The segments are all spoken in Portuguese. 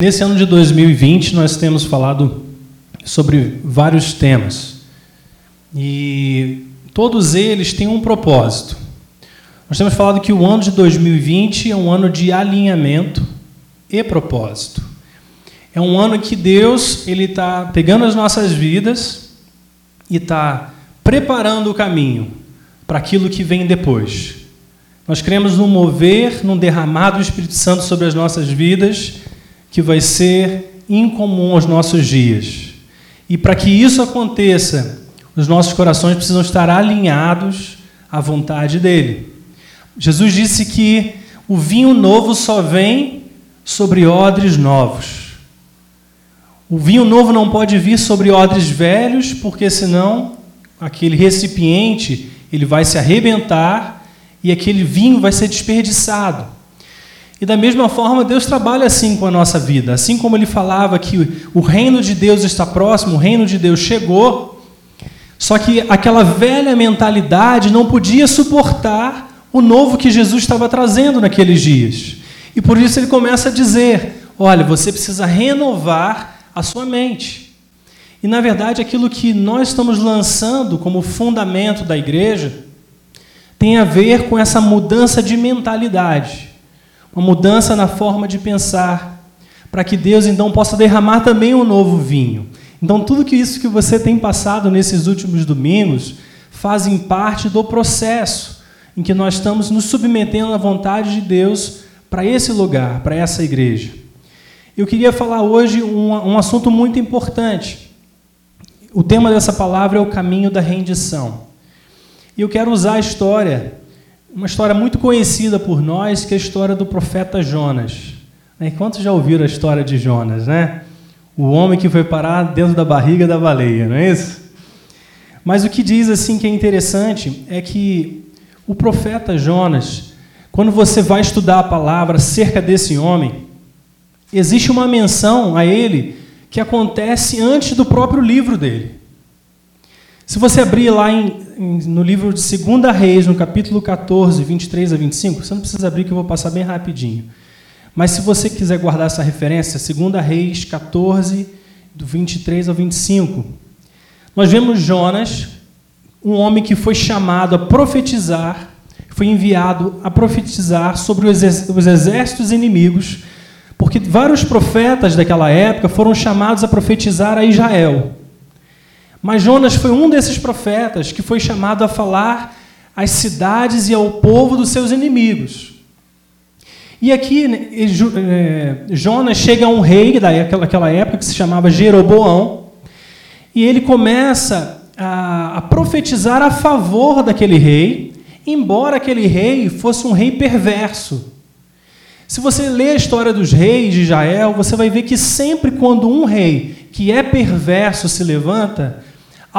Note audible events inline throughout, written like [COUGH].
Nesse ano de 2020, nós temos falado sobre vários temas. E todos eles têm um propósito. Nós temos falado que o ano de 2020 é um ano de alinhamento e propósito. É um ano que Deus ele está pegando as nossas vidas e está preparando o caminho para aquilo que vem depois. Nós cremos no mover, num derramado do Espírito Santo sobre as nossas vidas que vai ser incomum aos nossos dias. E para que isso aconteça, os nossos corações precisam estar alinhados à vontade dele. Jesus disse que o vinho novo só vem sobre odres novos. O vinho novo não pode vir sobre odres velhos, porque senão aquele recipiente ele vai se arrebentar e aquele vinho vai ser desperdiçado. E da mesma forma, Deus trabalha assim com a nossa vida. Assim como ele falava que o reino de Deus está próximo, o reino de Deus chegou, só que aquela velha mentalidade não podia suportar o novo que Jesus estava trazendo naqueles dias. E por isso ele começa a dizer: olha, você precisa renovar a sua mente. E na verdade, aquilo que nós estamos lançando como fundamento da igreja tem a ver com essa mudança de mentalidade uma mudança na forma de pensar, para que Deus então possa derramar também um novo vinho. Então, tudo que isso que você tem passado nesses últimos domingos fazem parte do processo em que nós estamos nos submetendo à vontade de Deus para esse lugar, para essa igreja. Eu queria falar hoje um, um assunto muito importante. O tema dessa palavra é o caminho da rendição. E eu quero usar a história uma história muito conhecida por nós, que é a história do profeta Jonas. Né? Quantos já ouviram a história de Jonas, né? O homem que foi parar dentro da barriga da baleia, não é isso? Mas o que diz assim que é interessante é que o profeta Jonas, quando você vai estudar a palavra acerca desse homem, existe uma menção a ele que acontece antes do próprio livro dele. Se você abrir lá em, em, no livro de 2 Reis, no capítulo 14, 23 a 25, você não precisa abrir que eu vou passar bem rapidinho. Mas se você quiser guardar essa referência, 2 Reis 14, do 23 ao 25, nós vemos Jonas, um homem que foi chamado a profetizar, foi enviado a profetizar sobre os exércitos inimigos, porque vários profetas daquela época foram chamados a profetizar a Israel. Mas Jonas foi um desses profetas que foi chamado a falar às cidades e ao povo dos seus inimigos. E aqui né, é, Jonas chega a um rei daquela época que se chamava Jeroboão, e ele começa a, a profetizar a favor daquele rei, embora aquele rei fosse um rei perverso. Se você lê a história dos reis de Israel, você vai ver que sempre quando um rei que é perverso se levanta,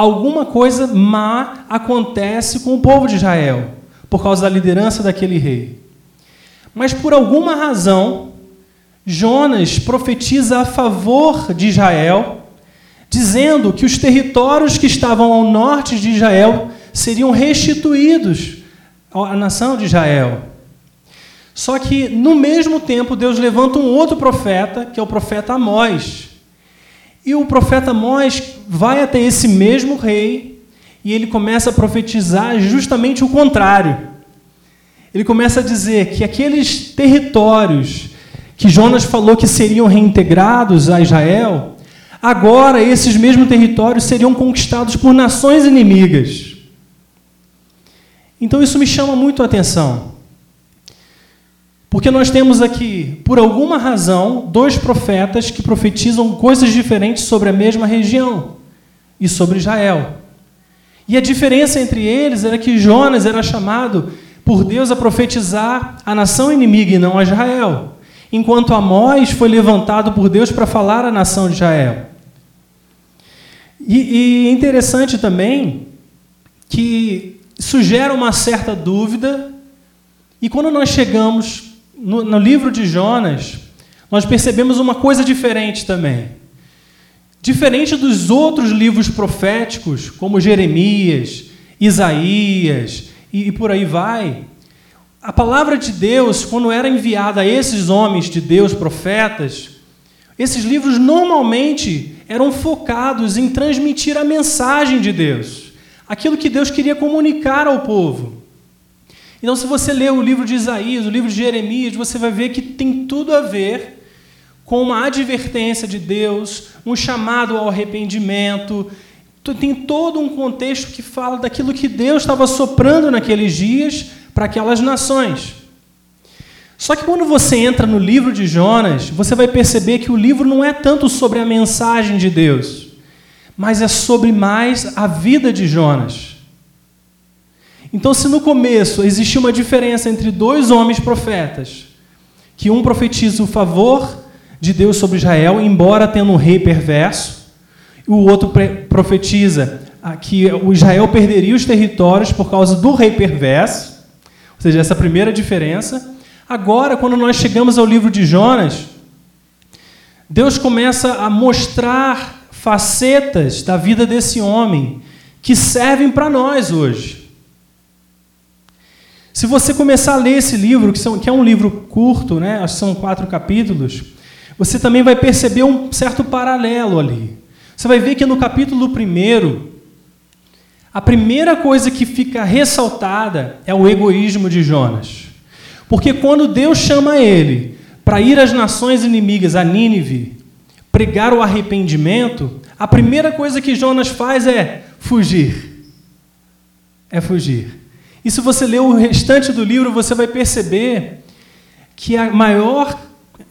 alguma coisa má acontece com o povo de Israel, por causa da liderança daquele rei. Mas por alguma razão, Jonas profetiza a favor de Israel, dizendo que os territórios que estavam ao norte de Israel seriam restituídos à nação de Israel. Só que, no mesmo tempo, Deus levanta um outro profeta, que é o profeta Amós, e o profeta Amós vai até esse mesmo rei e ele começa a profetizar justamente o contrário. Ele começa a dizer que aqueles territórios que Jonas falou que seriam reintegrados a Israel, agora esses mesmos territórios seriam conquistados por nações inimigas. Então isso me chama muito a atenção. Porque nós temos aqui, por alguma razão, dois profetas que profetizam coisas diferentes sobre a mesma região e sobre Israel. E a diferença entre eles era que Jonas era chamado por Deus a profetizar a nação inimiga e não a Israel, enquanto Amós foi levantado por Deus para falar à nação de Israel. E, e é interessante também que isso gera uma certa dúvida, e quando nós chegamos no, no livro de Jonas, nós percebemos uma coisa diferente também. Diferente dos outros livros proféticos, como Jeremias, Isaías e, e por aí vai, a palavra de Deus, quando era enviada a esses homens de Deus, profetas, esses livros normalmente eram focados em transmitir a mensagem de Deus, aquilo que Deus queria comunicar ao povo. Então, se você ler o livro de Isaías, o livro de Jeremias, você vai ver que tem tudo a ver com uma advertência de Deus, um chamado ao arrependimento. Tem todo um contexto que fala daquilo que Deus estava soprando naqueles dias para aquelas nações. Só que quando você entra no livro de Jonas, você vai perceber que o livro não é tanto sobre a mensagem de Deus, mas é sobre mais a vida de Jonas. Então, se no começo existia uma diferença entre dois homens profetas, que um profetiza o favor de Deus sobre Israel, embora tendo um rei perverso. O outro profetiza que o Israel perderia os territórios por causa do rei perverso. Ou seja, essa primeira diferença. Agora, quando nós chegamos ao livro de Jonas, Deus começa a mostrar facetas da vida desse homem que servem para nós hoje. Se você começar a ler esse livro, que, são, que é um livro curto, né? são quatro capítulos, você também vai perceber um certo paralelo ali. Você vai ver que no capítulo 1, a primeira coisa que fica ressaltada é o egoísmo de Jonas. Porque quando Deus chama ele para ir às nações inimigas, a Nínive, pregar o arrependimento, a primeira coisa que Jonas faz é fugir. É fugir. E se você ler o restante do livro, você vai perceber que a maior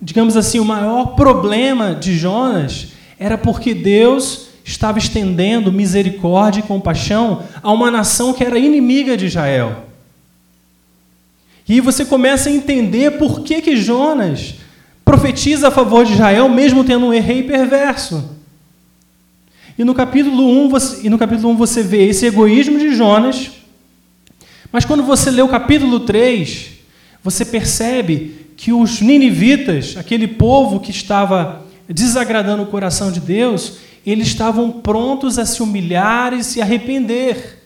digamos assim, o maior problema de Jonas era porque Deus estava estendendo misericórdia e compaixão a uma nação que era inimiga de Israel. E você começa a entender por que, que Jonas profetiza a favor de Israel, mesmo tendo um rei perverso. E no capítulo 1 você, e no capítulo 1 você vê esse egoísmo de Jonas, mas quando você lê o capítulo 3, você percebe que os ninivitas, aquele povo que estava desagradando o coração de Deus, eles estavam prontos a se humilhar e se arrepender.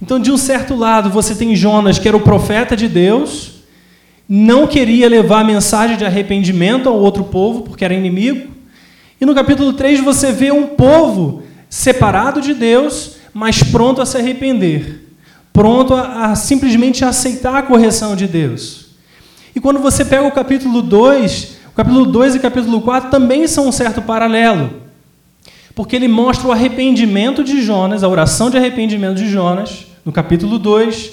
Então, de um certo lado, você tem Jonas, que era o profeta de Deus, não queria levar a mensagem de arrependimento ao outro povo, porque era inimigo. E no capítulo 3 você vê um povo separado de Deus, mas pronto a se arrepender, pronto a, a simplesmente aceitar a correção de Deus. E quando você pega o capítulo 2, o capítulo 2 e o capítulo 4 também são um certo paralelo. Porque ele mostra o arrependimento de Jonas, a oração de arrependimento de Jonas, no capítulo 2.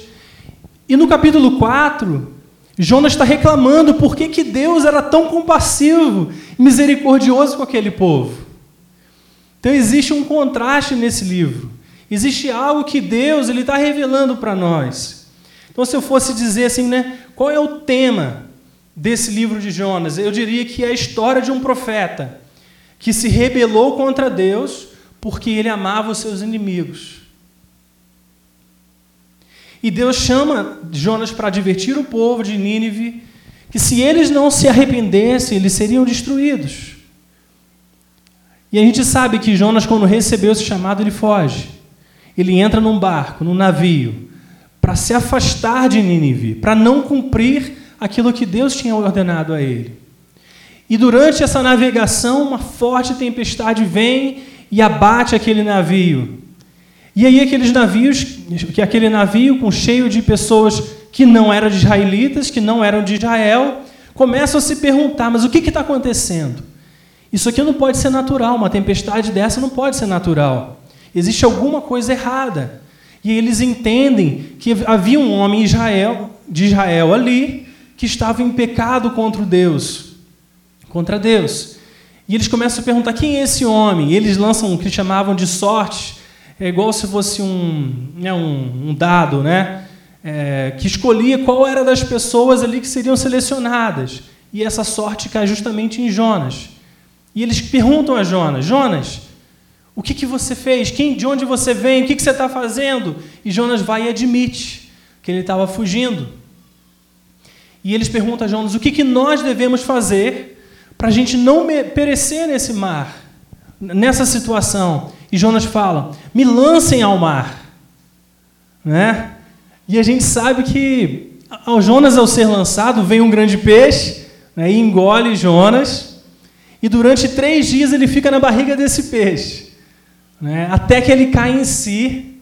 E no capítulo 4, Jonas está reclamando por que, que Deus era tão compassivo e misericordioso com aquele povo. Então existe um contraste nesse livro. Existe algo que Deus ele está revelando para nós. Então, se eu fosse dizer assim, né, qual é o tema desse livro de Jonas? Eu diria que é a história de um profeta que se rebelou contra Deus porque ele amava os seus inimigos. E Deus chama Jonas para advertir o povo de Nínive que se eles não se arrependessem, eles seriam destruídos. E a gente sabe que Jonas, quando recebeu esse chamado, ele foge. Ele entra num barco, num navio, para se afastar de Nínive, para não cumprir aquilo que Deus tinha ordenado a ele. E durante essa navegação, uma forte tempestade vem e abate aquele navio. E aí aqueles navios, que aquele navio com cheio de pessoas que não eram de israelitas, que não eram de Israel, começam a se perguntar: mas o que está acontecendo? Isso aqui não pode ser natural, uma tempestade dessa não pode ser natural. Existe alguma coisa errada. E eles entendem que havia um homem Israel, de Israel ali que estava em pecado contra Deus, contra Deus. E eles começam a perguntar quem é esse homem. E eles lançam o que chamavam de sorte, é igual se fosse um, né, um, um dado, né? É, que escolhia qual era das pessoas ali que seriam selecionadas. E essa sorte cai justamente em Jonas. E eles perguntam a Jonas: Jonas, o que, que você fez? Quem, de onde você vem? O que, que você está fazendo? E Jonas vai e admite que ele estava fugindo. E eles perguntam a Jonas: o que, que nós devemos fazer para a gente não perecer nesse mar, nessa situação? E Jonas fala: me lancem ao mar. Né? E a gente sabe que ao Jonas, ao ser lançado, vem um grande peixe né, e engole Jonas. E durante três dias ele fica na barriga desse peixe. Né? Até que ele cai em si,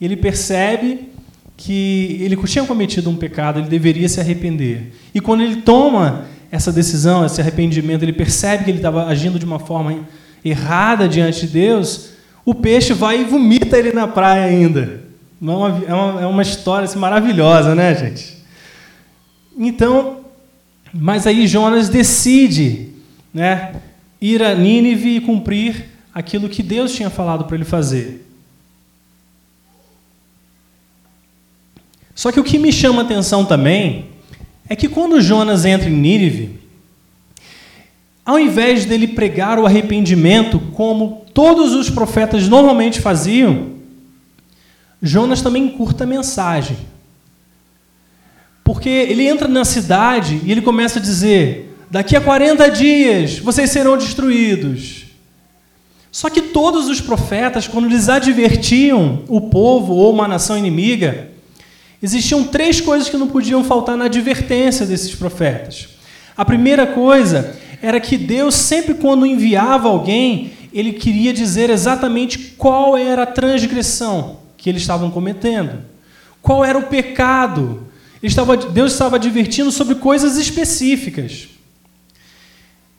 ele percebe que ele tinha cometido um pecado, ele deveria se arrepender. E quando ele toma essa decisão, esse arrependimento, ele percebe que ele estava agindo de uma forma errada diante de Deus, o peixe vai e vomita ele na praia ainda. É uma, é uma, é uma história assim, maravilhosa, né, gente? Então, mas aí Jonas decide né, ir a Nínive e cumprir aquilo que Deus tinha falado para ele fazer. Só que o que me chama a atenção também é que quando Jonas entra em Nínive, ao invés dele pregar o arrependimento como todos os profetas normalmente faziam, Jonas também curta a mensagem. Porque ele entra na cidade e ele começa a dizer: daqui a 40 dias vocês serão destruídos. Só que todos os profetas, quando eles advertiam o povo ou uma nação inimiga, existiam três coisas que não podiam faltar na advertência desses profetas. A primeira coisa era que Deus, sempre quando enviava alguém, ele queria dizer exatamente qual era a transgressão que eles estavam cometendo, qual era o pecado. Deus estava advertindo sobre coisas específicas.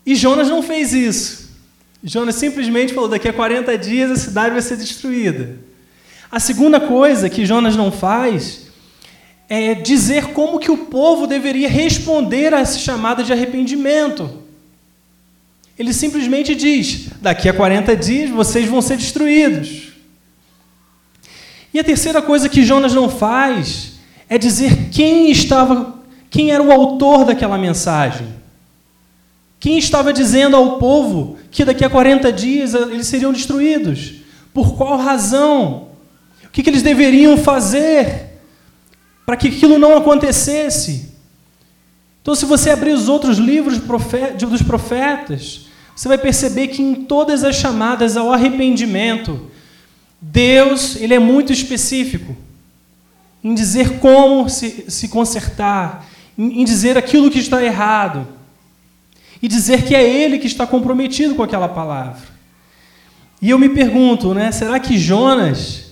E Jonas não fez isso. Jonas simplesmente falou: daqui a 40 dias a cidade vai ser destruída. A segunda coisa que Jonas não faz é, dizer como que o povo deveria responder a essa chamada de arrependimento. Ele simplesmente diz: daqui a 40 dias vocês vão ser destruídos. E a terceira coisa que Jonas não faz é dizer quem estava, quem era o autor daquela mensagem. Quem estava dizendo ao povo que daqui a 40 dias eles seriam destruídos? Por qual razão? O que, que eles deveriam fazer? para que aquilo não acontecesse. Então, se você abrir os outros livros dos profetas, você vai perceber que em todas as chamadas ao arrependimento, Deus ele é muito específico em dizer como se, se consertar, em, em dizer aquilo que está errado, e dizer que é Ele que está comprometido com aquela palavra. E eu me pergunto, né, será que Jonas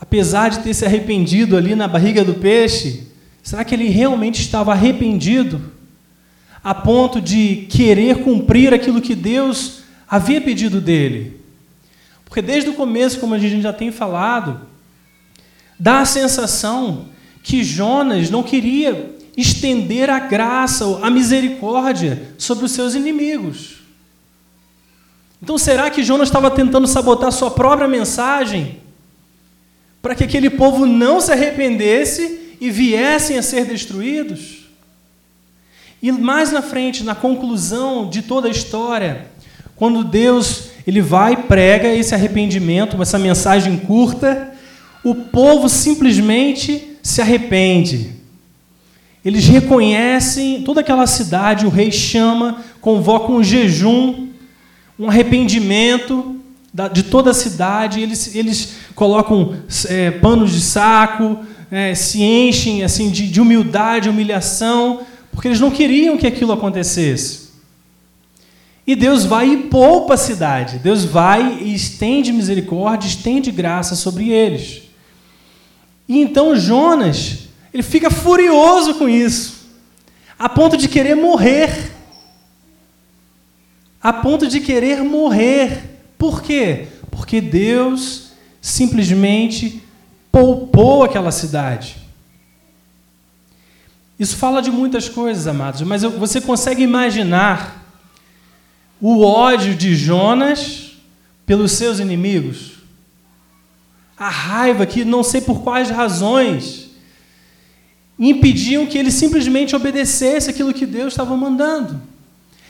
apesar de ter se arrependido ali na barriga do peixe, será que ele realmente estava arrependido a ponto de querer cumprir aquilo que Deus havia pedido dele? Porque desde o começo, como a gente já tem falado, dá a sensação que Jonas não queria estender a graça, a misericórdia sobre os seus inimigos. Então, será que Jonas estava tentando sabotar sua própria mensagem? para que aquele povo não se arrependesse e viessem a ser destruídos. E mais na frente, na conclusão de toda a história, quando Deus ele vai prega esse arrependimento, essa mensagem curta, o povo simplesmente se arrepende. Eles reconhecem toda aquela cidade, o rei chama, convoca um jejum, um arrependimento, de toda a cidade, eles, eles colocam é, panos de saco, é, se enchem assim de, de humildade, humilhação, porque eles não queriam que aquilo acontecesse. E Deus vai e poupa a cidade. Deus vai e estende misericórdia, estende graça sobre eles. E então Jonas, ele fica furioso com isso, a ponto de querer morrer. A ponto de querer morrer. Por quê? Porque Deus simplesmente poupou aquela cidade. Isso fala de muitas coisas, amados, mas você consegue imaginar o ódio de Jonas pelos seus inimigos? A raiva que, não sei por quais razões, impediam que ele simplesmente obedecesse aquilo que Deus estava mandando.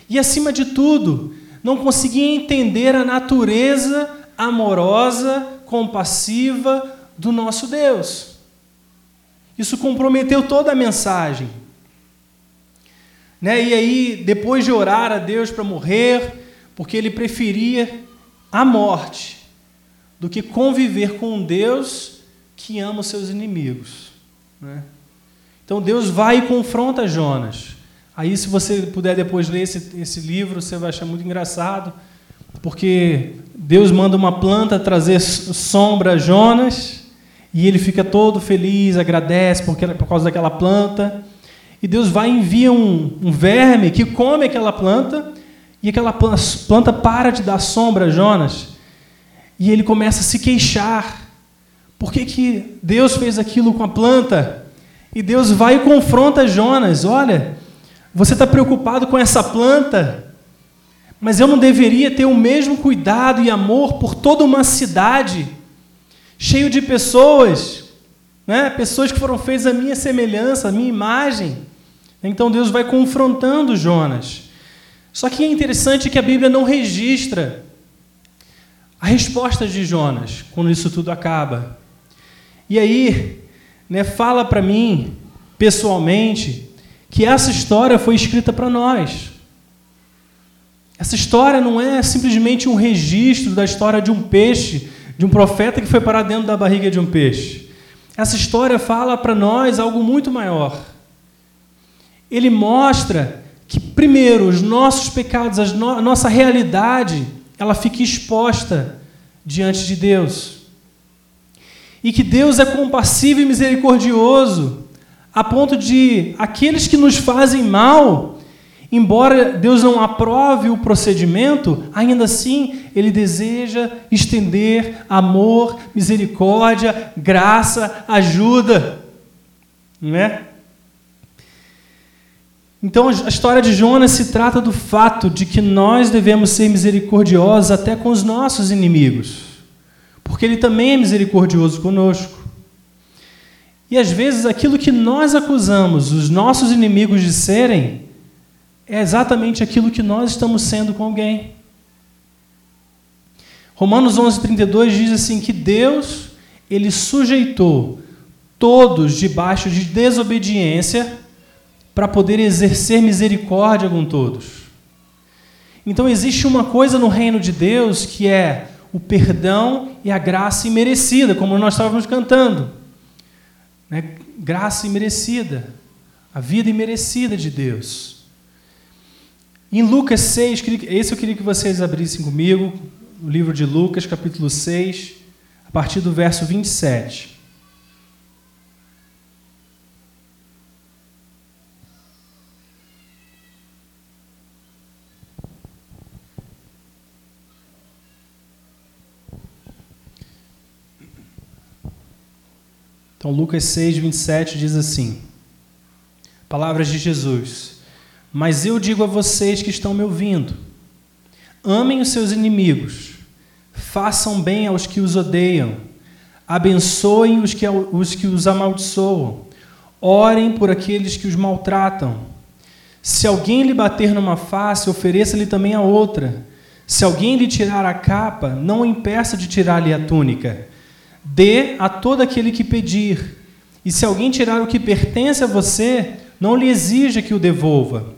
E, acima de tudo, não conseguia entender a natureza amorosa, compassiva do nosso Deus. Isso comprometeu toda a mensagem. Né? E aí, depois de orar a Deus para morrer, porque ele preferia a morte do que conviver com um Deus que ama os seus inimigos. Né? Então Deus vai e confronta Jonas, Aí, se você puder depois ler esse, esse livro, você vai achar muito engraçado, porque Deus manda uma planta trazer sombra a Jonas, e ele fica todo feliz, agradece porque, por causa daquela planta. E Deus vai e envia um, um verme que come aquela planta, e aquela planta para de dar sombra a Jonas. E ele começa a se queixar. Por que, que Deus fez aquilo com a planta? E Deus vai e confronta Jonas: Olha, você está preocupado com essa planta, mas eu não deveria ter o mesmo cuidado e amor por toda uma cidade, cheio de pessoas, né? pessoas que foram feitas à minha semelhança, à minha imagem. Então Deus vai confrontando Jonas. Só que é interessante que a Bíblia não registra a resposta de Jonas quando isso tudo acaba. E aí, né, fala para mim, pessoalmente, que essa história foi escrita para nós. Essa história não é simplesmente um registro da história de um peixe, de um profeta que foi parar dentro da barriga de um peixe. Essa história fala para nós algo muito maior. Ele mostra que, primeiro, os nossos pecados, a nossa realidade, ela fica exposta diante de Deus e que Deus é compassivo e misericordioso, a ponto de aqueles que nos fazem mal, embora Deus não aprove o procedimento, ainda assim Ele deseja estender amor, misericórdia, graça, ajuda. Não é? Então a história de Jonas se trata do fato de que nós devemos ser misericordiosos até com os nossos inimigos porque Ele também é misericordioso conosco. E às vezes aquilo que nós acusamos os nossos inimigos de serem é exatamente aquilo que nós estamos sendo com alguém. Romanos 11:32 diz assim que Deus ele sujeitou todos debaixo de desobediência para poder exercer misericórdia com todos. Então existe uma coisa no reino de Deus que é o perdão e a graça imerecida, como nós estávamos cantando. Né? Graça imerecida, a vida imerecida de Deus. Em Lucas 6, esse eu queria que vocês abrissem comigo, o livro de Lucas, capítulo 6, a partir do verso 27. Então, Lucas 6, 27 diz assim: Palavras de Jesus. Mas eu digo a vocês que estão me ouvindo: amem os seus inimigos, façam bem aos que os odeiam, abençoem os que, os que os amaldiçoam, orem por aqueles que os maltratam. Se alguém lhe bater numa face, ofereça-lhe também a outra. Se alguém lhe tirar a capa, não o impeça de tirar-lhe a túnica. Dê a todo aquele que pedir. E se alguém tirar o que pertence a você, não lhe exija que o devolva.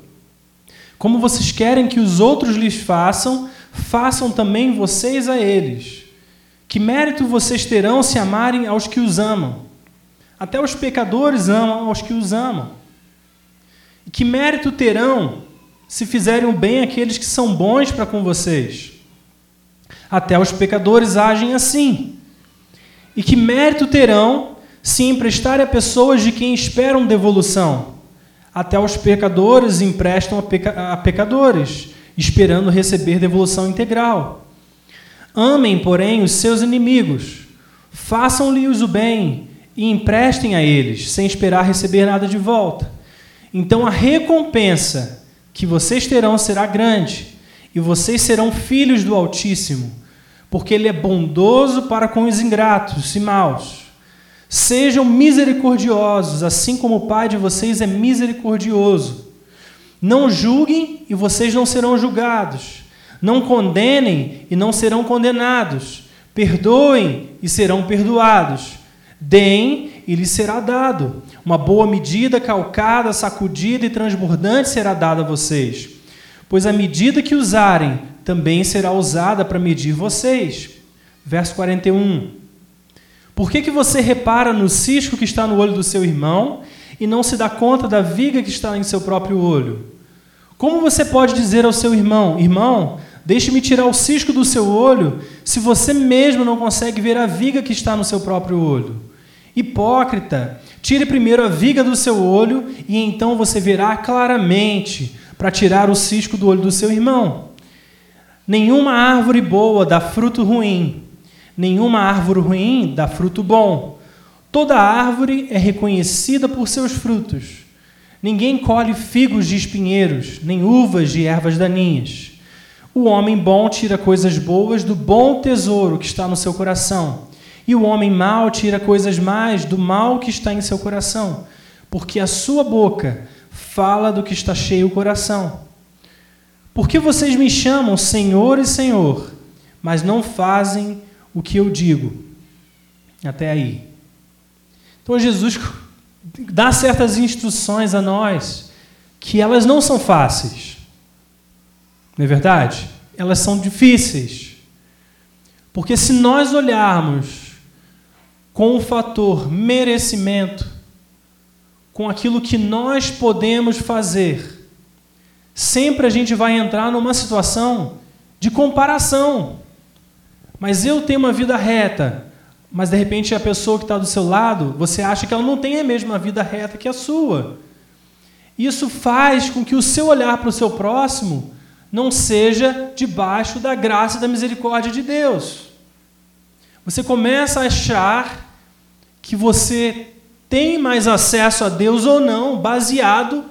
Como vocês querem que os outros lhes façam, façam também vocês a eles. Que mérito vocês terão se amarem aos que os amam? Até os pecadores amam aos que os amam. E que mérito terão se fizerem bem àqueles que são bons para com vocês? Até os pecadores agem assim. E que mérito terão se emprestarem a pessoas de quem esperam devolução? Até os pecadores emprestam a, peca a pecadores, esperando receber devolução integral. Amem, porém, os seus inimigos, façam-lhes o bem e emprestem a eles, sem esperar receber nada de volta. Então a recompensa que vocês terão será grande, e vocês serão filhos do Altíssimo porque ele é bondoso para com os ingratos e maus. Sejam misericordiosos, assim como o Pai de vocês é misericordioso. Não julguem e vocês não serão julgados. Não condenem e não serão condenados. Perdoem e serão perdoados. Deem e lhes será dado. Uma boa medida, calcada, sacudida e transbordante será dada a vocês. Pois a medida que usarem também será usada para medir vocês. Verso 41. Por que, que você repara no cisco que está no olho do seu irmão e não se dá conta da viga que está em seu próprio olho? Como você pode dizer ao seu irmão: Irmão, deixe-me tirar o cisco do seu olho, se você mesmo não consegue ver a viga que está no seu próprio olho? Hipócrita, tire primeiro a viga do seu olho e então você verá claramente para tirar o cisco do olho do seu irmão. Nenhuma árvore boa dá fruto ruim, nenhuma árvore ruim dá fruto bom. Toda árvore é reconhecida por seus frutos. Ninguém colhe figos de espinheiros, nem uvas de ervas daninhas. O homem bom tira coisas boas do bom tesouro que está no seu coração, e o homem mau tira coisas mais do mal que está em seu coração, porque a sua boca fala do que está cheio o coração. Por que vocês me chamam Senhor e Senhor, mas não fazem o que eu digo? Até aí. Então Jesus [LAUGHS] dá certas instruções a nós que elas não são fáceis. Não é verdade? Elas são difíceis. Porque se nós olharmos com o fator merecimento, com aquilo que nós podemos fazer, sempre a gente vai entrar numa situação de comparação. Mas eu tenho uma vida reta, mas de repente a pessoa que está do seu lado, você acha que ela não tem a mesma vida reta que a sua. Isso faz com que o seu olhar para o seu próximo não seja debaixo da graça e da misericórdia de Deus. Você começa a achar que você tem mais acesso a Deus ou não, baseado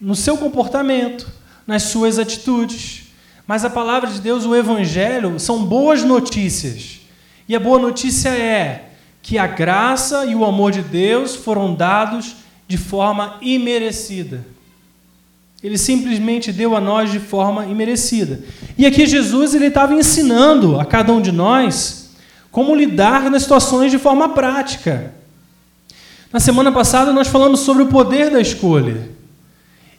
no seu comportamento, nas suas atitudes. Mas a palavra de Deus, o Evangelho, são boas notícias. E a boa notícia é que a graça e o amor de Deus foram dados de forma imerecida. Ele simplesmente deu a nós de forma imerecida. E aqui Jesus ele estava ensinando a cada um de nós como lidar nas situações de forma prática. Na semana passada nós falamos sobre o poder da escolha.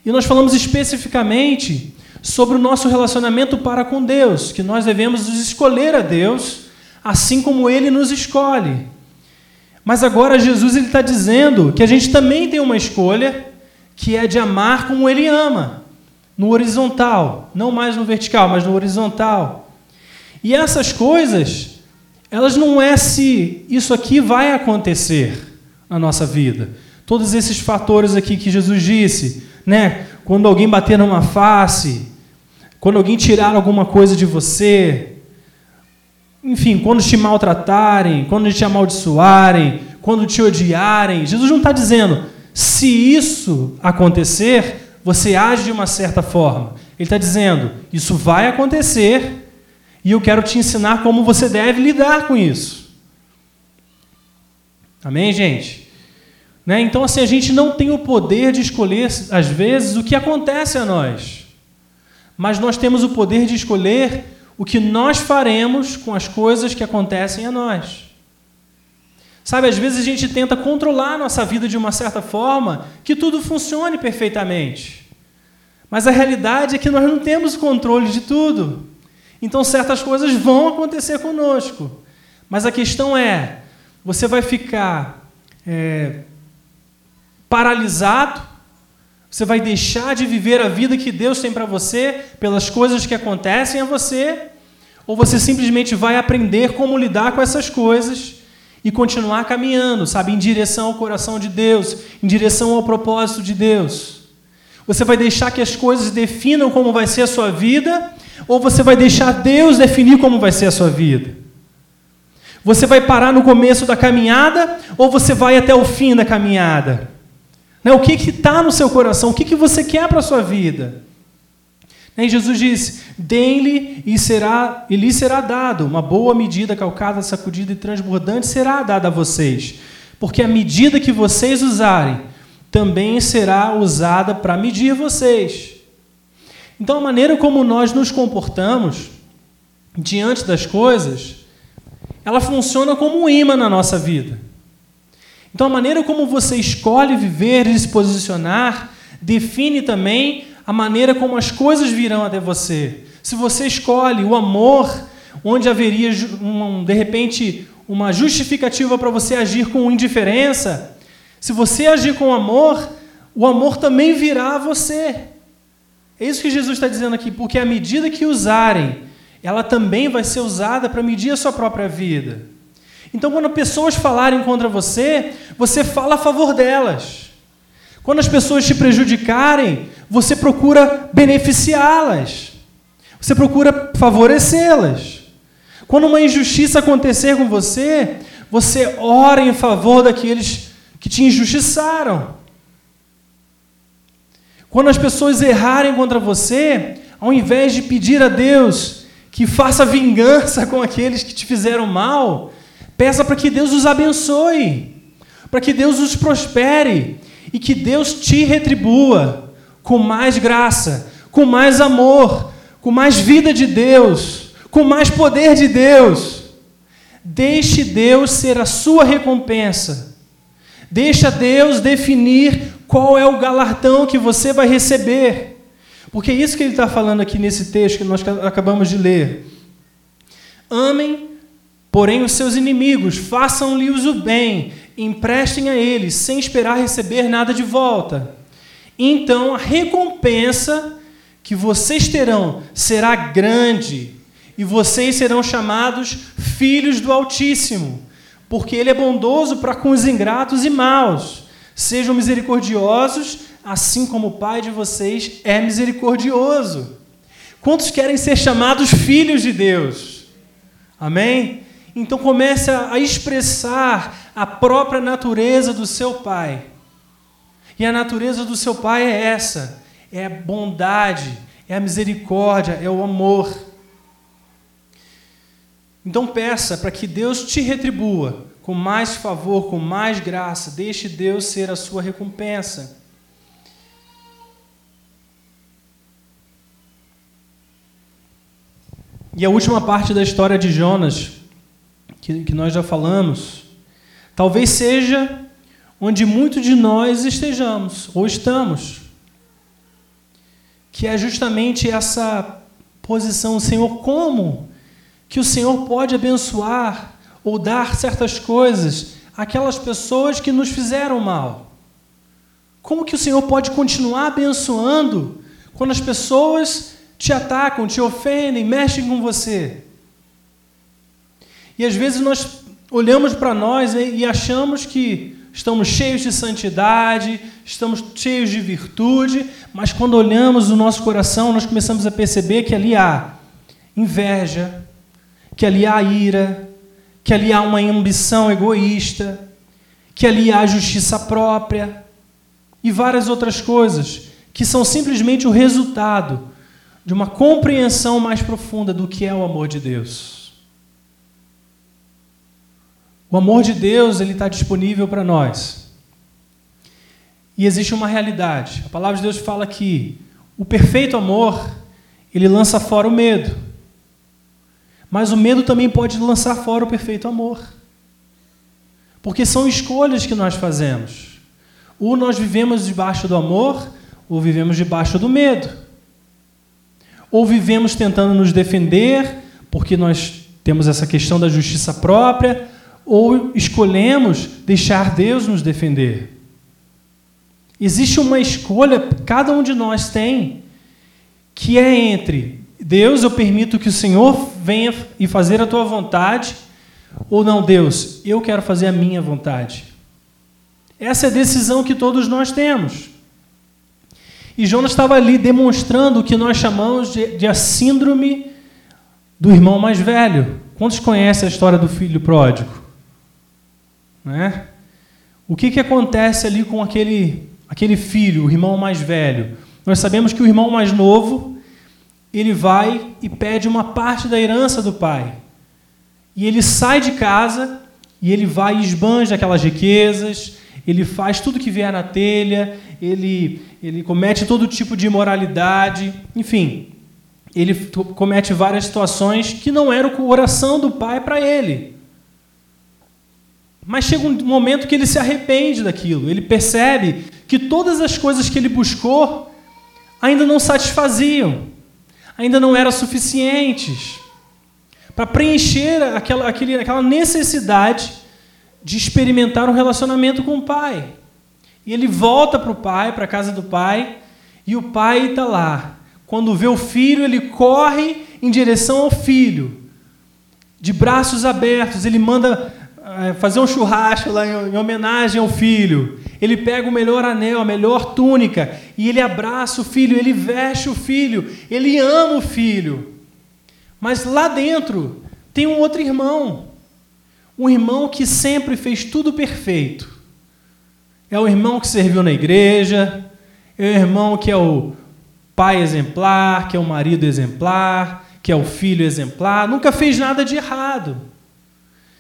E nós falamos especificamente sobre o nosso relacionamento para com Deus, que nós devemos escolher a Deus assim como Ele nos escolhe. Mas agora Jesus está dizendo que a gente também tem uma escolha, que é de amar como Ele ama, no horizontal, não mais no vertical, mas no horizontal. E essas coisas, elas não é se isso aqui vai acontecer na nossa vida. Todos esses fatores aqui que Jesus disse, né? Quando alguém bater numa face, quando alguém tirar alguma coisa de você, enfim, quando te maltratarem, quando te amaldiçoarem, quando te odiarem, Jesus não está dizendo, se isso acontecer, você age de uma certa forma. Ele está dizendo, isso vai acontecer e eu quero te ensinar como você deve lidar com isso. Amém, gente? Né? Então, assim, a gente não tem o poder de escolher, às vezes, o que acontece a nós. Mas nós temos o poder de escolher o que nós faremos com as coisas que acontecem a nós. Sabe, às vezes a gente tenta controlar nossa vida de uma certa forma que tudo funcione perfeitamente. Mas a realidade é que nós não temos controle de tudo. Então certas coisas vão acontecer conosco. Mas a questão é: você vai ficar é, paralisado, você vai deixar de viver a vida que Deus tem para você pelas coisas que acontecem a você, ou você simplesmente vai aprender como lidar com essas coisas e continuar caminhando, sabe, em direção ao coração de Deus, em direção ao propósito de Deus. Você vai deixar que as coisas definam como vai ser a sua vida, ou você vai deixar Deus definir como vai ser a sua vida? Você vai parar no começo da caminhada ou você vai até o fim da caminhada? Né? O que está no seu coração? O que, que você quer para a sua vida? Né? E Jesus disse: Deem-lhe e, e lhe será dado. Uma boa medida, calcada, sacudida e transbordante será dada a vocês. Porque a medida que vocês usarem também será usada para medir vocês. Então, a maneira como nós nos comportamos diante das coisas ela funciona como um imã na nossa vida. Então, a maneira como você escolhe viver e se posicionar define também a maneira como as coisas virão até você. Se você escolhe o amor, onde haveria, de repente, uma justificativa para você agir com indiferença, Se você agir com amor, o amor também virá a você. É isso que Jesus está dizendo aqui, porque a medida que usarem, ela também vai ser usada para medir a sua própria vida. Então, quando pessoas falarem contra você, você fala a favor delas. Quando as pessoas te prejudicarem, você procura beneficiá-las. Você procura favorecê-las. Quando uma injustiça acontecer com você, você ora em favor daqueles que te injustiçaram. Quando as pessoas errarem contra você, ao invés de pedir a Deus que faça vingança com aqueles que te fizeram mal, peça para que Deus os abençoe, para que Deus os prospere e que Deus te retribua com mais graça, com mais amor, com mais vida de Deus, com mais poder de Deus. Deixe Deus ser a sua recompensa. Deixa Deus definir qual é o galardão que você vai receber? Porque é isso que ele está falando aqui nesse texto que nós acabamos de ler. Amem, porém, os seus inimigos, façam-lhes o bem, emprestem a eles, sem esperar receber nada de volta. Então a recompensa que vocês terão será grande, e vocês serão chamados filhos do Altíssimo, porque Ele é bondoso para com os ingratos e maus. Sejam misericordiosos, assim como o Pai de vocês é misericordioso. Quantos querem ser chamados filhos de Deus? Amém? Então comece a expressar a própria natureza do seu Pai. E a natureza do seu Pai é essa: é a bondade, é a misericórdia, é o amor. Então peça para que Deus te retribua com mais favor, com mais graça. Deixe Deus ser a sua recompensa. E a última parte da história de Jonas, que, que nós já falamos, talvez seja onde muitos de nós estejamos, ou estamos, que é justamente essa posição, Senhor, como que o Senhor pode abençoar ou dar certas coisas àquelas pessoas que nos fizeram mal? Como que o Senhor pode continuar abençoando quando as pessoas te atacam, te ofendem, mexem com você? E às vezes nós olhamos para nós e achamos que estamos cheios de santidade, estamos cheios de virtude, mas quando olhamos o nosso coração, nós começamos a perceber que ali há inveja, que ali há ira, que ali há uma ambição egoísta, que ali há justiça própria e várias outras coisas que são simplesmente o resultado de uma compreensão mais profunda do que é o amor de Deus. O amor de Deus ele está disponível para nós. E existe uma realidade. A palavra de Deus fala que o perfeito amor ele lança fora o medo. Mas o medo também pode lançar fora o perfeito amor. Porque são escolhas que nós fazemos. Ou nós vivemos debaixo do amor, ou vivemos debaixo do medo. Ou vivemos tentando nos defender, porque nós temos essa questão da justiça própria, ou escolhemos deixar Deus nos defender. Existe uma escolha, cada um de nós tem, que é entre Deus, eu permito que o Senhor venha e fazer a tua vontade, ou não, Deus, eu quero fazer a minha vontade. Essa é a decisão que todos nós temos. E Jonas estava ali demonstrando o que nós chamamos de, de a síndrome do irmão mais velho. Quantos conhecem a história do filho pródigo? Né? O que, que acontece ali com aquele, aquele filho, o irmão mais velho? Nós sabemos que o irmão mais novo ele vai e pede uma parte da herança do pai. E ele sai de casa e ele vai e esbanja aquelas riquezas, ele faz tudo que vier na telha, ele, ele comete todo tipo de imoralidade, enfim, ele comete várias situações que não era o coração do pai para ele. Mas chega um momento que ele se arrepende daquilo, ele percebe que todas as coisas que ele buscou ainda não satisfaziam ainda não eram suficientes para preencher aquela, aquele, aquela necessidade de experimentar um relacionamento com o Pai. E ele volta para o pai, para a casa do pai, e o pai está lá. Quando vê o filho, ele corre em direção ao filho, de braços abertos. Ele manda é, fazer um churrasco lá em homenagem ao filho. Ele pega o melhor anel, a melhor túnica, e ele abraça o filho, ele veste o filho, ele ama o filho. Mas lá dentro tem um outro irmão, um irmão que sempre fez tudo perfeito. É o irmão que serviu na igreja, é o irmão que é o pai exemplar, que é o marido exemplar, que é o filho exemplar, nunca fez nada de errado.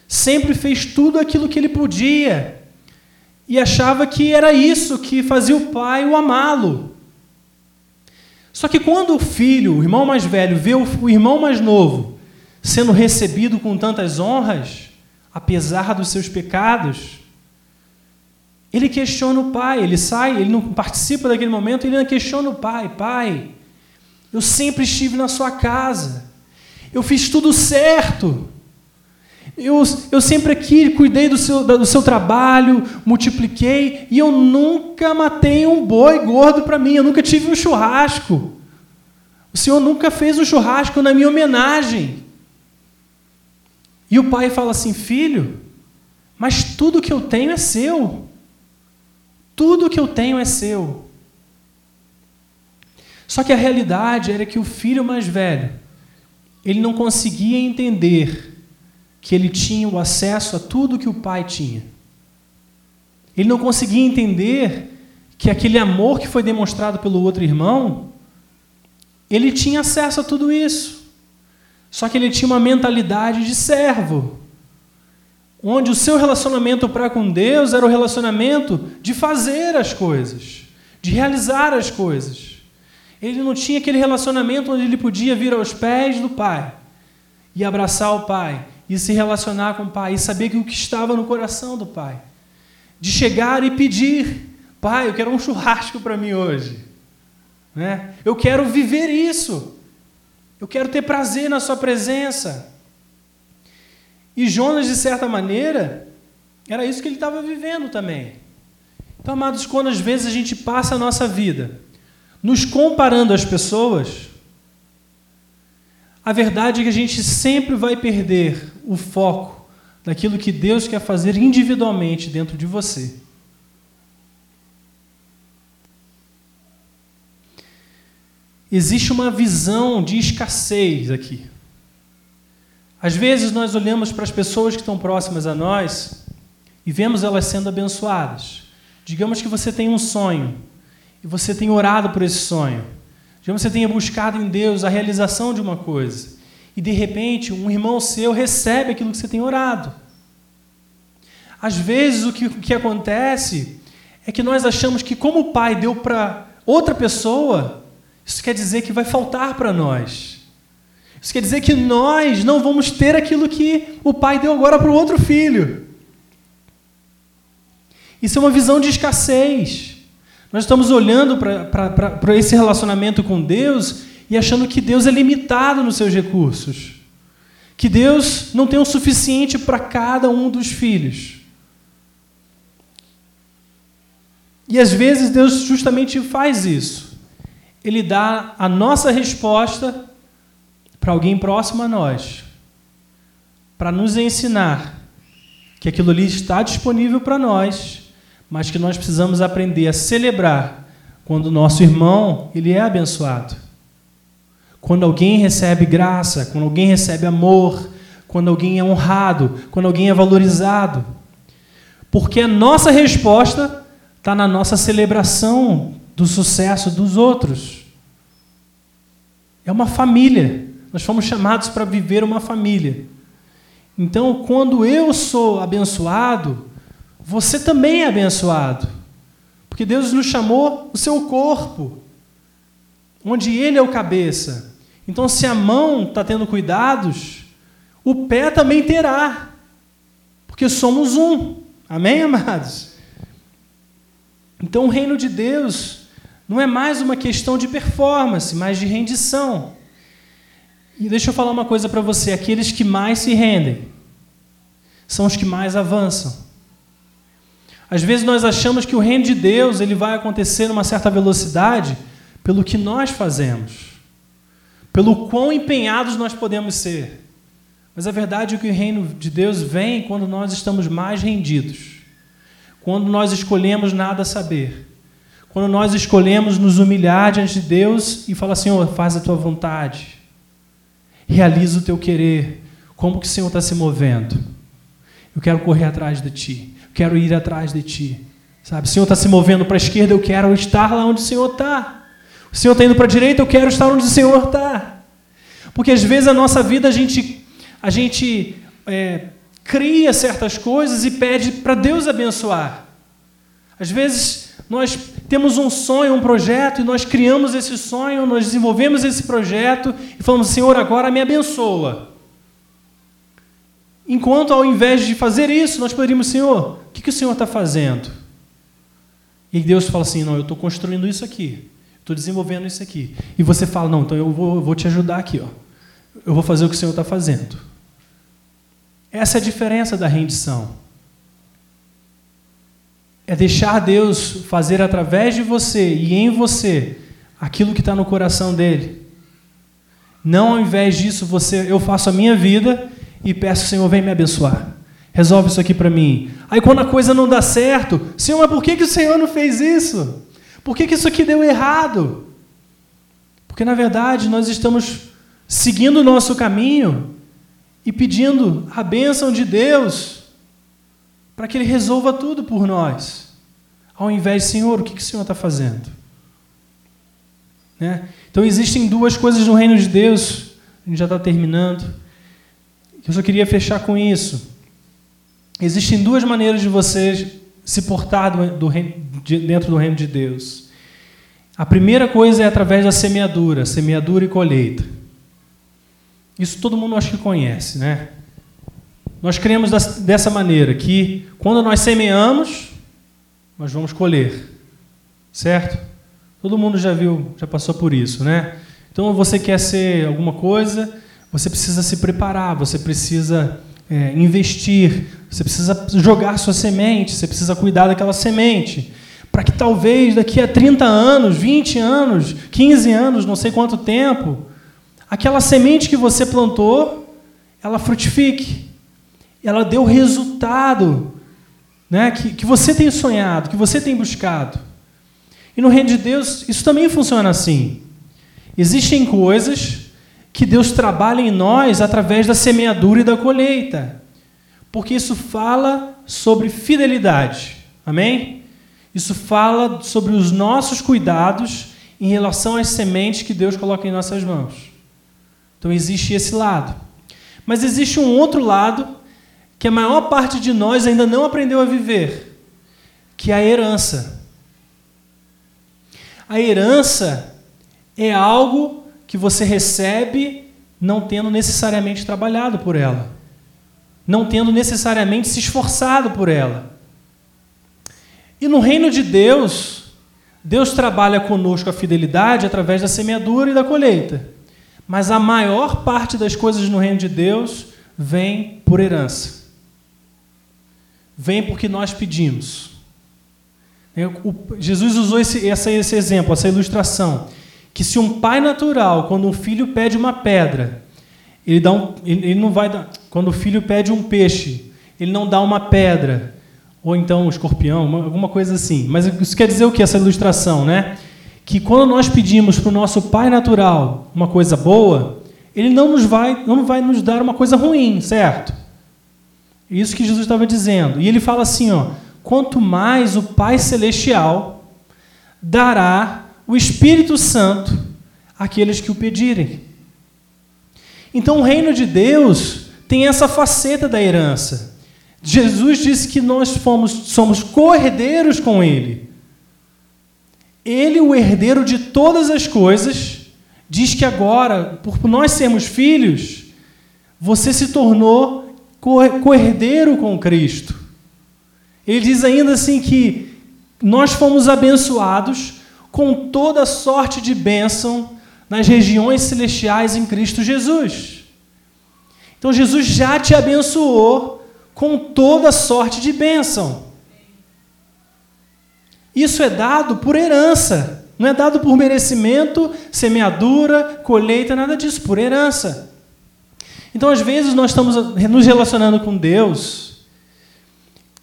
Sempre fez tudo aquilo que ele podia e achava que era isso que fazia o pai o amá-lo. Só que quando o filho, o irmão mais velho, vê o irmão mais novo sendo recebido com tantas honras, apesar dos seus pecados, ele questiona o pai, ele sai, ele não participa daquele momento, ele questiona o pai: Pai, eu sempre estive na sua casa, eu fiz tudo certo, eu, eu sempre aqui cuidei do seu, do seu trabalho, multipliquei, e eu nunca matei um boi gordo para mim, eu nunca tive um churrasco. O Senhor nunca fez um churrasco na minha homenagem. E o pai fala assim: Filho, mas tudo que eu tenho é seu. Tudo que eu tenho é seu. Só que a realidade era que o filho mais velho, ele não conseguia entender que ele tinha o acesso a tudo que o pai tinha. Ele não conseguia entender que aquele amor que foi demonstrado pelo outro irmão, ele tinha acesso a tudo isso. Só que ele tinha uma mentalidade de servo, onde o seu relacionamento para com Deus era o relacionamento de fazer as coisas, de realizar as coisas. Ele não tinha aquele relacionamento onde ele podia vir aos pés do Pai e abraçar o Pai e se relacionar com o Pai e saber que o que estava no coração do Pai. De chegar e pedir: Pai, eu quero um churrasco para mim hoje. Né? Eu quero viver isso. Eu quero ter prazer na Sua presença. E Jonas, de certa maneira, era isso que ele estava vivendo também. Então, amados, quando às vezes a gente passa a nossa vida nos comparando às pessoas, a verdade é que a gente sempre vai perder o foco daquilo que Deus quer fazer individualmente dentro de você. Existe uma visão de escassez aqui. Às vezes nós olhamos para as pessoas que estão próximas a nós e vemos elas sendo abençoadas. Digamos que você tem um sonho e você tem orado por esse sonho. Que você tenha buscado em Deus a realização de uma coisa. E de repente, um irmão seu recebe aquilo que você tem orado. Às vezes, o que, o que acontece é que nós achamos que, como o Pai deu para outra pessoa, isso quer dizer que vai faltar para nós. Isso quer dizer que nós não vamos ter aquilo que o Pai deu agora para o outro filho. Isso é uma visão de escassez. Nós estamos olhando para esse relacionamento com Deus e achando que Deus é limitado nos seus recursos. Que Deus não tem o suficiente para cada um dos filhos. E às vezes Deus justamente faz isso. Ele dá a nossa resposta para alguém próximo a nós, para nos ensinar que aquilo ali está disponível para nós mas que nós precisamos aprender a celebrar quando o nosso irmão ele é abençoado. Quando alguém recebe graça, quando alguém recebe amor, quando alguém é honrado, quando alguém é valorizado. Porque a nossa resposta está na nossa celebração do sucesso dos outros. É uma família. Nós fomos chamados para viver uma família. Então, quando eu sou abençoado, você também é abençoado. Porque Deus nos chamou o seu corpo, onde Ele é o cabeça. Então, se a mão está tendo cuidados, o pé também terá. Porque somos um. Amém, amados? Então, o reino de Deus não é mais uma questão de performance, mas de rendição. E deixa eu falar uma coisa para você: aqueles que mais se rendem são os que mais avançam. Às vezes nós achamos que o reino de Deus ele vai acontecer numa certa velocidade pelo que nós fazemos, pelo quão empenhados nós podemos ser. Mas a verdade é que o reino de Deus vem quando nós estamos mais rendidos, quando nós escolhemos nada saber, quando nós escolhemos nos humilhar diante de Deus e falar: Senhor, faz a tua vontade, realiza o teu querer, como que o Senhor está se movendo? Eu quero correr atrás de ti quero ir atrás de ti. Sabe, o Senhor está se movendo para a esquerda, eu quero estar lá onde o Senhor está. O Senhor está indo para a direita, eu quero estar onde o Senhor está. Porque às vezes a nossa vida a gente, a gente é, cria certas coisas e pede para Deus abençoar. Às vezes nós temos um sonho, um projeto, e nós criamos esse sonho, nós desenvolvemos esse projeto e falamos, Senhor, agora me abençoa. Enquanto ao invés de fazer isso, nós poderíamos, Senhor, que, que o Senhor está fazendo? E Deus fala assim: não, eu estou construindo isso aqui, estou desenvolvendo isso aqui. E você fala: não, então eu vou, eu vou te ajudar aqui, ó. eu vou fazer o que o Senhor está fazendo. Essa é a diferença da rendição. É deixar Deus fazer através de você e em você aquilo que está no coração dele. Não ao invés disso, você, eu faço a minha vida e peço, Senhor, vem me abençoar resolve isso aqui para mim. Aí quando a coisa não dá certo, Senhor, mas por que, que o Senhor não fez isso? Por que, que isso aqui deu errado? Porque na verdade nós estamos seguindo o nosso caminho e pedindo a bênção de Deus para que Ele resolva tudo por nós. Ao invés, Senhor, o que, que o Senhor está fazendo? Né? Então existem duas coisas no reino de Deus, a gente já está terminando. Eu só queria fechar com isso. Existem duas maneiras de você se portar do, do, de, dentro do reino de Deus. A primeira coisa é através da semeadura, semeadura e colheita. Isso todo mundo acho que conhece, né? Nós cremos dessa maneira que quando nós semeamos, nós vamos colher. Certo? Todo mundo já viu, já passou por isso, né? Então você quer ser alguma coisa, você precisa se preparar, você precisa é, investir, você precisa jogar sua semente, você precisa cuidar daquela semente. Para que talvez daqui a 30 anos, 20 anos, 15 anos, não sei quanto tempo, aquela semente que você plantou, ela frutifique. Ela dê o resultado né, que, que você tem sonhado, que você tem buscado. E no reino de Deus, isso também funciona assim. Existem coisas que Deus trabalha em nós através da semeadura e da colheita. Porque isso fala sobre fidelidade. Amém? Isso fala sobre os nossos cuidados em relação às sementes que Deus coloca em nossas mãos. Então existe esse lado. Mas existe um outro lado que a maior parte de nós ainda não aprendeu a viver, que é a herança. A herança é algo que você recebe não tendo necessariamente trabalhado por ela, não tendo necessariamente se esforçado por ela. E no reino de Deus, Deus trabalha conosco a fidelidade através da semeadura e da colheita. Mas a maior parte das coisas no reino de Deus vem por herança. Vem porque nós pedimos. Jesus usou esse, esse exemplo, essa ilustração que se um pai natural, quando um filho pede uma pedra, ele, dá um, ele não vai dar. Quando o filho pede um peixe, ele não dá uma pedra, ou então um escorpião, alguma coisa assim. Mas isso quer dizer o que, essa ilustração, né? Que quando nós pedimos para o nosso pai natural uma coisa boa, ele não nos vai, não vai nos dar uma coisa ruim, certo? Isso que Jesus estava dizendo. E ele fala assim, ó, quanto mais o Pai celestial dará o Espírito Santo àqueles que o pedirem. Então, o reino de Deus tem essa faceta da herança. Jesus disse que nós fomos, somos co-herdeiros com Ele. Ele, o herdeiro de todas as coisas, diz que agora, por nós sermos filhos, você se tornou co-herdeiro com Cristo. Ele diz ainda assim que nós fomos abençoados com toda sorte de bênção nas regiões celestiais em Cristo Jesus. Então Jesus já te abençoou com toda sorte de bênção. Isso é dado por herança. Não é dado por merecimento, semeadura, colheita, nada disso, por herança. Então, às vezes, nós estamos nos relacionando com Deus,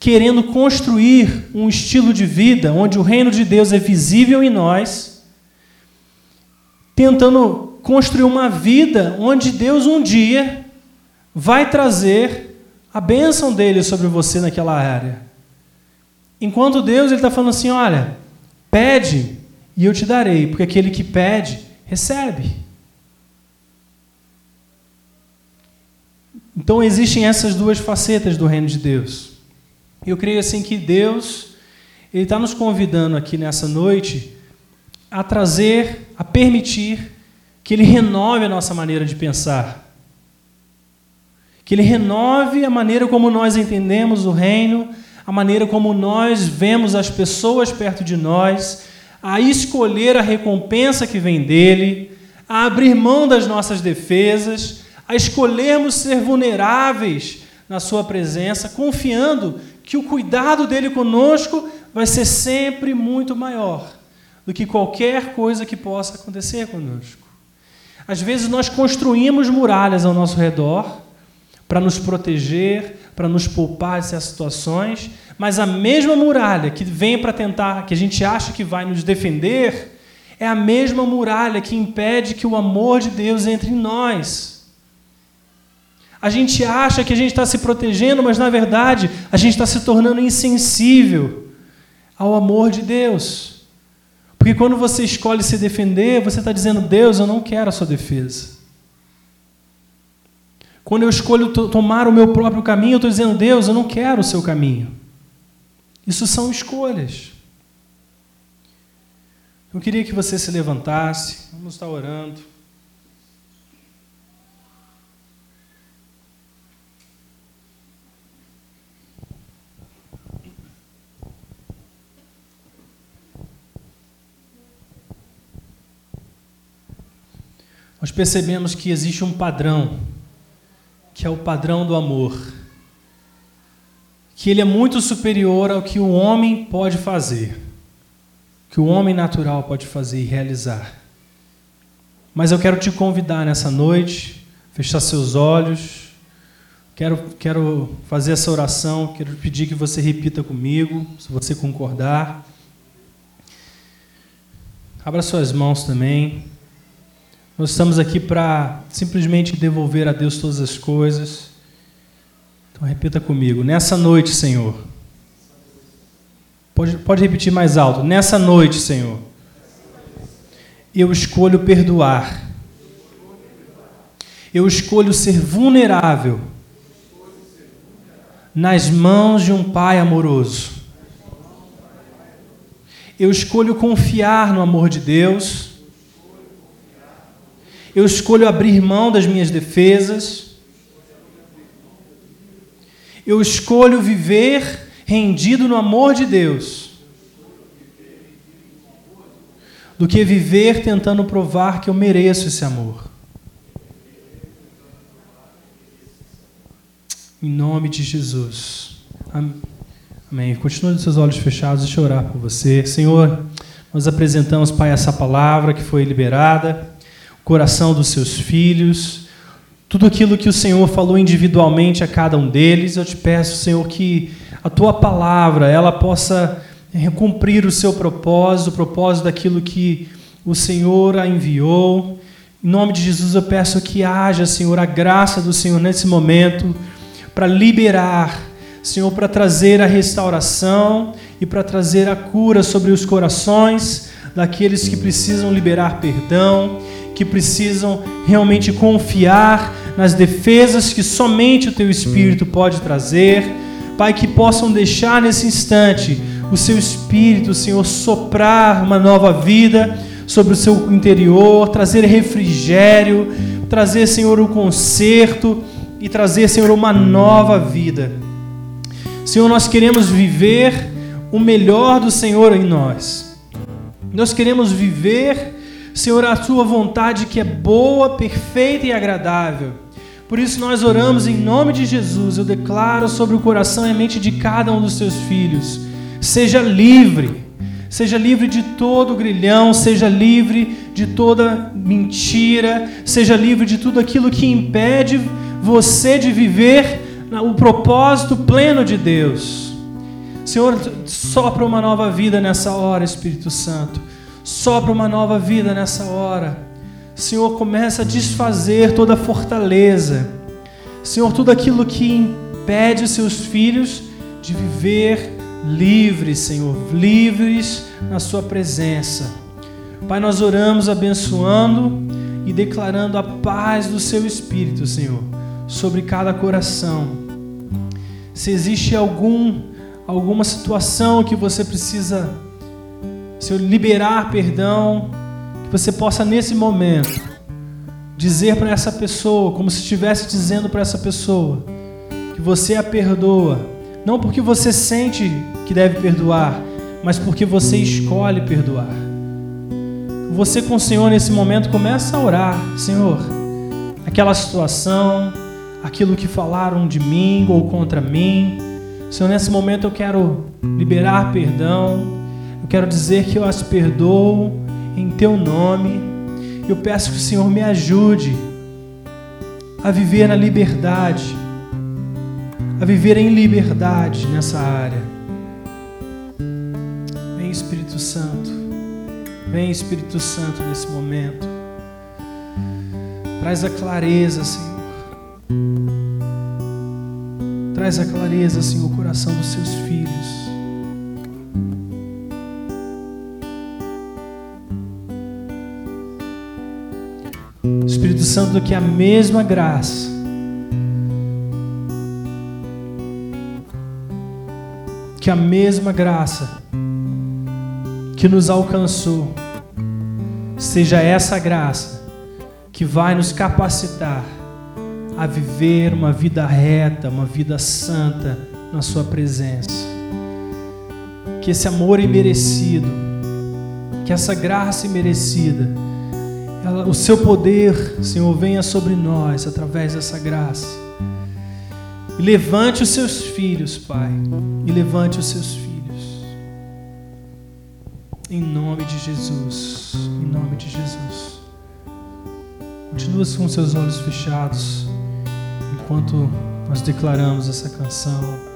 querendo construir um estilo de vida onde o reino de Deus é visível em nós, tentando construir uma vida onde Deus um dia vai trazer a bênção dele sobre você naquela área. Enquanto Deus está falando assim: olha, pede e eu te darei, porque aquele que pede, recebe. Então existem essas duas facetas do reino de Deus. Eu creio assim que Deus ele está nos convidando aqui nessa noite a trazer, a permitir que Ele renove a nossa maneira de pensar, que Ele renove a maneira como nós entendemos o reino, a maneira como nós vemos as pessoas perto de nós, a escolher a recompensa que vem dele, a abrir mão das nossas defesas, a escolhermos ser vulneráveis na Sua presença, confiando que o cuidado dele conosco vai ser sempre muito maior do que qualquer coisa que possa acontecer conosco. Às vezes nós construímos muralhas ao nosso redor para nos proteger, para nos poupar dessas situações, mas a mesma muralha que vem para tentar, que a gente acha que vai nos defender, é a mesma muralha que impede que o amor de Deus entre em nós. A gente acha que a gente está se protegendo, mas na verdade a gente está se tornando insensível ao amor de Deus. Porque quando você escolhe se defender, você está dizendo: Deus, eu não quero a sua defesa. Quando eu escolho tomar o meu próprio caminho, eu estou dizendo: Deus, eu não quero o seu caminho. Isso são escolhas. Eu queria que você se levantasse, vamos estar orando. Nós percebemos que existe um padrão, que é o padrão do amor que ele é muito superior ao que o homem pode fazer, que o homem natural pode fazer e realizar. Mas eu quero te convidar nessa noite, fechar seus olhos, quero, quero fazer essa oração, quero pedir que você repita comigo, se você concordar. Abra suas mãos também. Nós estamos aqui para simplesmente devolver a Deus todas as coisas. Então repita comigo. Nessa noite, Senhor. Pode, pode repetir mais alto. Nessa noite, Senhor. Eu escolho perdoar. Eu escolho ser vulnerável nas mãos de um Pai amoroso. Eu escolho confiar no amor de Deus. Eu escolho abrir mão das minhas defesas. Eu escolho viver rendido no amor de Deus, do que viver tentando provar que eu mereço esse amor. Em nome de Jesus. Amém. Continue com seus olhos fechados, deixa eu orar por você. Senhor, nós apresentamos, Pai, essa palavra que foi liberada, coração dos seus filhos tudo aquilo que o Senhor falou individualmente a cada um deles, eu te peço, Senhor, que a tua palavra ela possa cumprir o seu propósito, o propósito daquilo que o Senhor a enviou. Em nome de Jesus, eu peço que haja, Senhor, a graça do Senhor nesse momento para liberar, Senhor, para trazer a restauração e para trazer a cura sobre os corações daqueles que precisam liberar perdão, que precisam realmente confiar nas defesas que somente o teu Espírito pode trazer. Pai, que possam deixar nesse instante o seu Espírito, Senhor, soprar uma nova vida sobre o seu interior, trazer refrigério, trazer, Senhor, o um conserto e trazer, Senhor, uma nova vida. Senhor, nós queremos viver o melhor do Senhor em nós. Nós queremos viver, Senhor, a tua vontade que é boa, perfeita e agradável. Por isso nós oramos em nome de Jesus. Eu declaro sobre o coração e a mente de cada um dos seus filhos. Seja livre, Seja livre de todo grilhão, seja livre de toda mentira, seja livre de tudo aquilo que impede você de viver o propósito pleno de Deus. Senhor, sopra uma nova vida nessa hora, Espírito Santo. Sopra uma nova vida nessa hora. Senhor, começa a desfazer toda fortaleza. Senhor, tudo aquilo que impede os seus filhos de viver livres, Senhor, livres na Sua presença. Pai, nós oramos abençoando e declarando a paz do Seu Espírito, Senhor, sobre cada coração. Se existe algum, alguma situação que você precisa, Senhor, liberar perdão, que você possa nesse momento dizer para essa pessoa, como se estivesse dizendo para essa pessoa, que você a perdoa, não porque você sente que deve perdoar, mas porque você escolhe perdoar. Você com o Senhor nesse momento começa a orar, Senhor, aquela situação, aquilo que falaram de mim ou contra mim. Senhor, nesse momento eu quero liberar perdão. Quero dizer que eu as perdoo em teu nome. Eu peço que o Senhor me ajude a viver na liberdade, a viver em liberdade nessa área. Vem Espírito Santo, vem Espírito Santo nesse momento. Traz a clareza, Senhor. Traz a clareza, Senhor, o coração dos seus filhos. Espírito Santo, que a mesma graça que a mesma graça que nos alcançou seja essa graça que vai nos capacitar a viver uma vida reta, uma vida santa na Sua presença. Que esse amor imerecido, que essa graça imerecida, ela, o Seu poder, Senhor, venha sobre nós através dessa graça e levante os seus filhos, Pai. E levante os seus filhos. Em nome de Jesus. Em nome de Jesus. Continua com seus olhos fechados enquanto nós declaramos essa canção.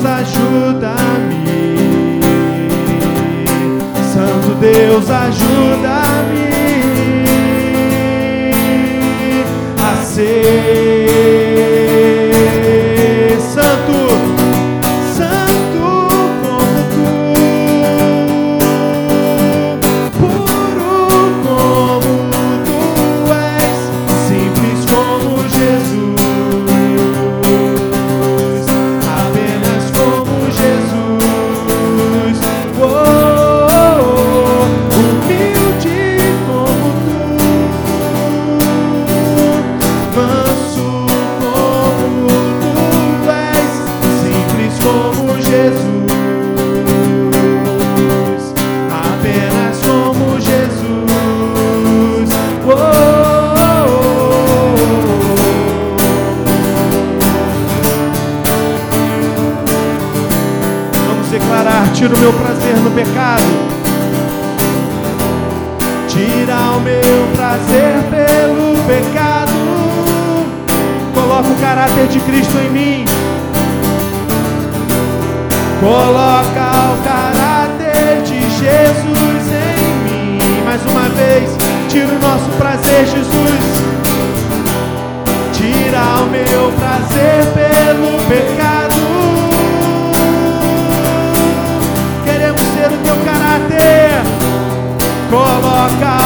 Deus, ajuda-me. Santo Deus, ajuda-me. Jesus. Tira o meu prazer pelo pecado. Queremos ser o teu caráter. Coloca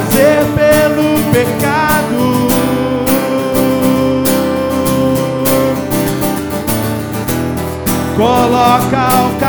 prazer pelo pecado. Coloca o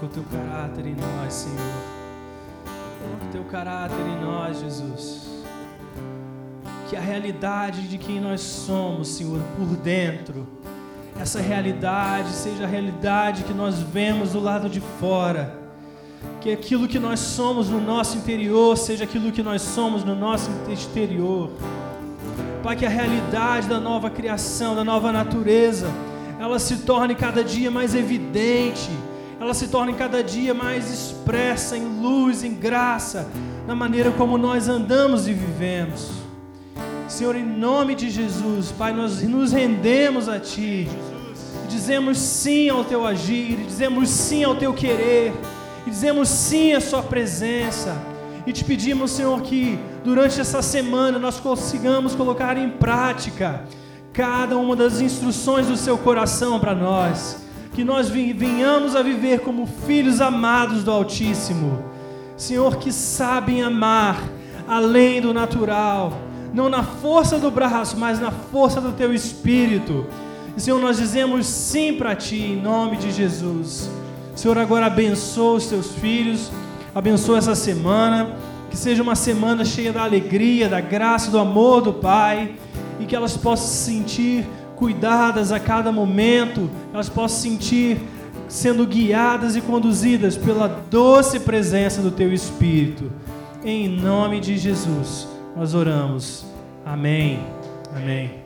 coloca o teu caráter em nós, Senhor. Coloca o teu caráter em nós, Jesus. Que a realidade de quem nós somos, Senhor, por dentro, essa realidade seja a realidade que nós vemos do lado de fora. Que aquilo que nós somos no nosso interior seja aquilo que nós somos no nosso exterior. Pai, que a realidade da nova criação, da nova natureza, ela se torne cada dia mais evidente ela se torne cada dia mais expressa em luz, em graça, na maneira como nós andamos e vivemos. Senhor, em nome de Jesus, Pai, nós nos rendemos a Ti, dizemos sim ao Teu agir, dizemos sim ao Teu querer, e dizemos sim à Sua presença. E te pedimos, Senhor, que durante essa semana nós consigamos colocar em prática cada uma das instruções do Seu coração para nós que nós venhamos a viver como filhos amados do Altíssimo. Senhor, que sabem amar além do natural, não na força do braço, mas na força do Teu Espírito. Senhor, nós dizemos sim para Ti, em nome de Jesus. Senhor, agora abençoa os Teus filhos abençoa essa semana, que seja uma semana cheia da alegria, da graça, do amor do Pai, e que elas possam se sentir cuidadas a cada momento, elas possam sentir sendo guiadas e conduzidas pela doce presença do Teu Espírito. Em nome de Jesus, nós oramos. Amém. Amém.